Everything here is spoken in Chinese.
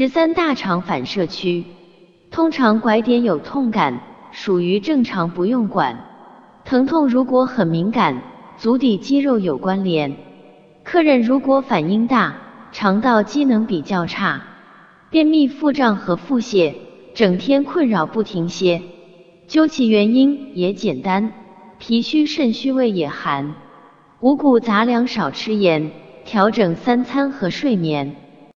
十三大肠反射区。通常拐点有痛感属于正常不用管。疼痛如果很敏感足底肌肉有关联。客人如果反应大肠道机能比较差便秘腹胀和腹泻整天困扰不停歇。究其原因也简单脾虚肾虚胃也寒。五谷杂粮少吃盐调整三餐和睡眠